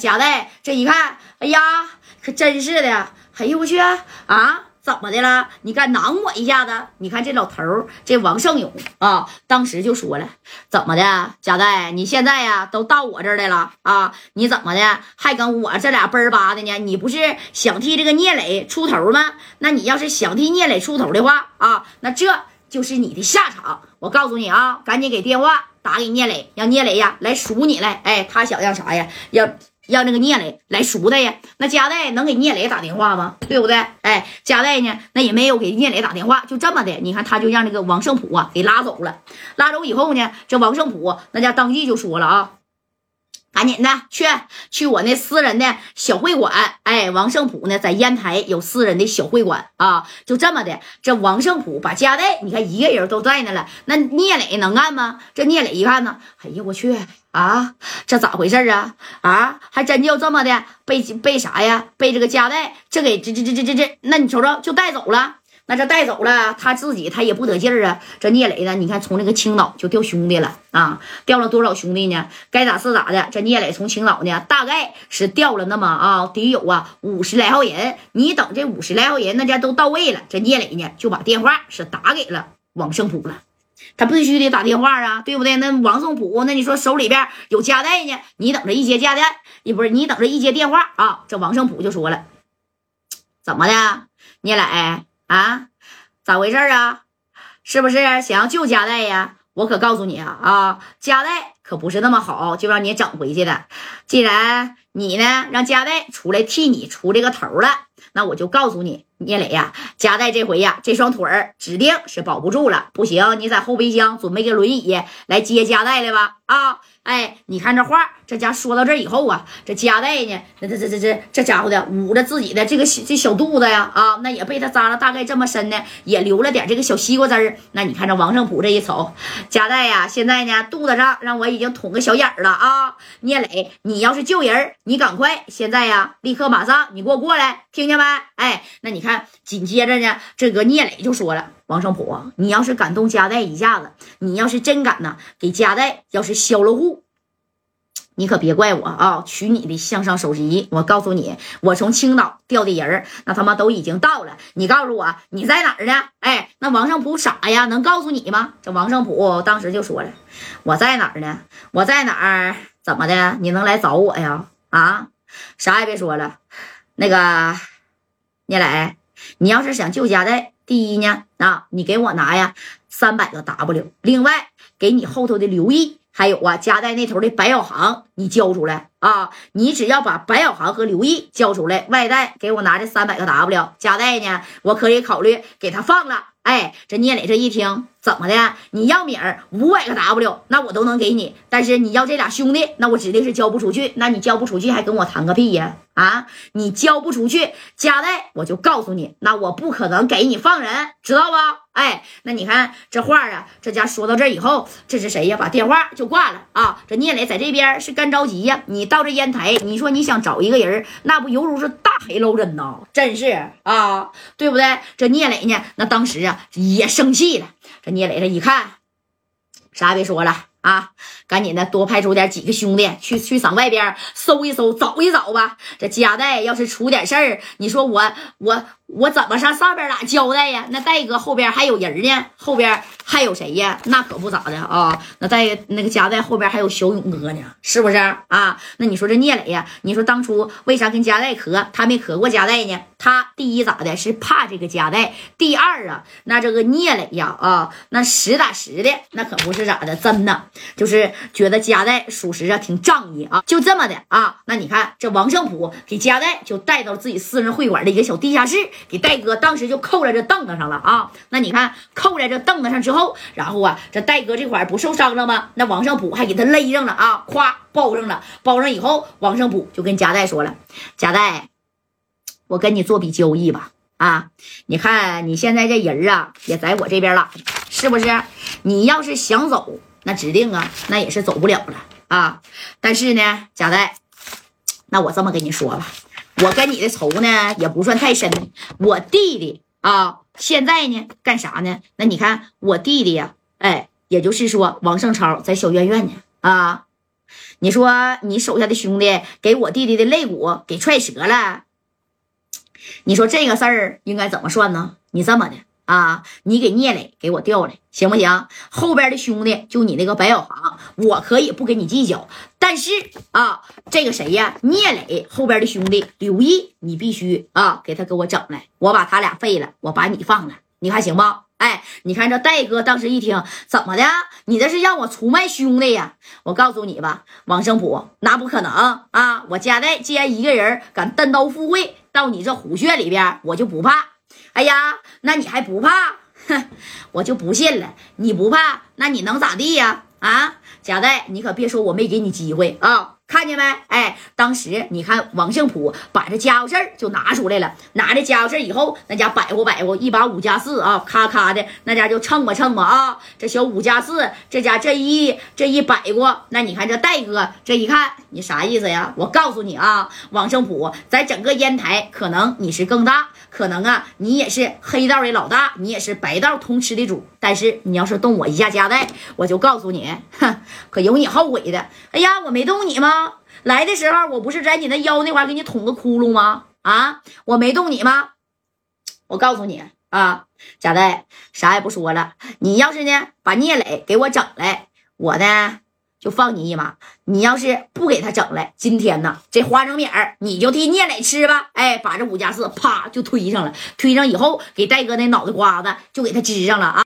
贾代这一看，哎呀，可真是的，哎呦我去啊！怎么的了？你敢囊我一下子？你看这老头，这王胜勇啊，当时就说了：“怎么的，贾代？你现在呀，都到我这儿来了啊？你怎么的，还跟我这俩奔儿巴的呢？你不是想替这个聂磊出头吗？那你要是想替聂磊出头的话啊，那这就是你的下场。我告诉你啊，赶紧给电话打给聂磊，让聂磊呀来赎你来。哎，他想要啥呀？要。”让那个聂磊来赎他呀？那加代能给聂磊打电话吗？对不对？哎，加代呢？那也没有给聂磊打电话，就这么的。你看，他就让这个王胜普啊给拉走了。拉走以后呢，这王胜普那家当即就说了啊。赶紧的去去我那私人的小会馆，哎，王胜普呢在烟台有私人的小会馆啊，就这么的，这王胜普把家代，你看一个人都在那了，那聂磊能干吗？这聂磊一看呢，哎呀我去啊，这咋回事啊？啊，还真就这么的被被啥呀？被这个家代这给这这这这这这，那你瞅瞅就带走了。那这带走了，他自己他也不得劲儿啊。这聂磊呢，你看从那个青岛就掉兄弟了啊，掉了多少兄弟呢？该咋是咋的。这聂磊从青岛呢，大概是掉了那么啊，得有啊五十来号人。你等这五十来号人那家都到位了，这聂磊呢就把电话是打给了王胜普了。他必须得打电话啊，对不对？那王胜普，那你说手里边有家带呢，你等着一接家带，你不是你等着一接电话啊？这王胜普就说了，怎么的，聂磊？啊，咋回事啊？是不是想要救加代呀？我可告诉你啊啊，加代可不是那么好，就让你整回去的。既然你呢让加代出来替你出这个头了，那我就告诉你，聂磊呀，加代这回呀，这双腿儿指定是保不住了。不行，你在后备箱准备个轮椅来接加代来吧。啊。哎，你看这话，这家说到这以后啊，这加代呢，这这这这这这家伙的捂着自己的这个这小肚子呀，啊，那也被他扎了大概这么深呢，也留了点这个小西瓜汁儿。那你看这王胜普这一瞅，加代呀，现在呢肚子上让我已经捅个小眼儿了啊！聂磊，你要是救人，你赶快现在呀，立刻马上你给我过来，听见没？哎，那你看紧接着呢，这个聂磊就说了。王胜普，你要是敢动加代一下子，你要是真敢呢，给加代要是销了户，你可别怪我啊！取你的向上首级，我告诉你，我从青岛调的人那他妈都已经到了。你告诉我你在哪儿呢？哎，那王胜普傻呀，能告诉你吗？这王胜普当时就说了，我在哪儿呢？我在哪儿？怎么的？你能来找我呀？啊，啥也别说了，那个聂磊，你要是想救家代。第一呢，啊，你给我拿呀三百个 W，另外给你后头的刘毅，还有啊夹带那头的白小航，你交出来啊！你只要把白小航和刘毅交出来，外带给我拿这三百个 W，夹带呢，我可以考虑给他放了。哎，这聂磊这一听，怎么的？你要米儿五百个 W，那我都能给你。但是你要这俩兄弟，那我指定是交不出去。那你交不出去，还跟我谈个屁呀？啊，你交不出去，加代我就告诉你，那我不可能给你放人，知道不？哎，那你看这话啊，这家说到这以后，这是谁呀？把电话就挂了啊！这聂磊在这边是干着急呀。你到这烟台，你说你想找一个人，那不犹如是大海捞针呐，真是啊，对不对？这聂磊呢，那当时啊也生气了。这聂磊这一看，啥也别说了。啊，赶紧的，多派出点几个兄弟去去上外边搜一搜，找一找吧。这家代要是出点事儿，你说我我我怎么上上边俩交代呀？那戴哥后边还有人呢，后边还有谁呀？那可不咋的啊。那戴那个家代后边还有小勇哥呢，是不是啊？那你说这聂磊呀？你说当初为啥跟家代磕？他没磕过家代呢？他第一咋的？是怕这个夹带。第二啊，那这个聂磊呀啊，那实打实的，那可不是咋的，真的。就是觉得夹带属实啊挺仗义啊，就这么的啊。那你看这王胜普给夹带就带到自己私人会馆的一个小地下室，给戴哥当时就扣在这凳子上了啊。那你看扣在这凳子上之后，然后啊这戴哥这块不受伤了吗？那王胜普还给他勒上了啊，咵包上了，包上以后，王胜普就跟夹带说了：“夹带，我跟你做笔交易吧啊！你看你现在这人啊也在我这边了，是不是？你要是想走。”那指定啊，那也是走不了了啊！但是呢，贾代，那我这么跟你说吧，我跟你的仇呢也不算太深。我弟弟啊，现在呢干啥呢？那你看我弟弟呀，哎，也就是说王胜超在小院院呢啊。你说你手下的兄弟给我弟弟的肋骨给踹折了，你说这个事儿应该怎么算呢？你这么的啊，你给聂磊给我调来，行不行？后边的兄弟就你那个白小航，我可以不跟你计较，但是啊，这个谁呀？聂磊后边的兄弟刘毅，你必须啊给他给我整来，我把他俩废了，我把你放了，你看行不？哎，你看这戴哥当时一听，怎么的？你这是让我出卖兄弟呀？我告诉你吧，王胜普，那不可能啊！我家代既然一个人敢单刀赴会到你这虎穴里边，我就不怕。哎呀，那你还不怕？哼，我就不信了。你不怕，那你能咋地呀？啊，贾代，你可别说我没给你机会啊！看见没？哎，当时你看王胜普把这家伙事儿就拿出来了，拿着家伙事儿以后，那家摆乎摆乎，一把五加四啊，咔咔的那家就蹭吧蹭吧啊，这小五加四，这家这一这一摆过，那你看这戴哥这一看，你啥意思呀？我告诉你啊，王胜普在整个烟台，可能你是更大，可能啊，你也是黑道的老大，你也是白道通吃的主，但是你要是动我一下夹带，我就告诉你，哼，可有你后悔的。哎呀，我没动你吗？来的时候，我不是在你那腰那块给你捅个窟窿吗？啊，我没动你吗？我告诉你啊，贾代，啥也不说了。你要是呢，把聂磊给我整来，我呢就放你一马。你要是不给他整来，今天呢，这花生米儿你就替聂磊吃吧。哎，把这五加四啪就推上了，推上以后，给戴哥那脑袋瓜子就给他支上了啊。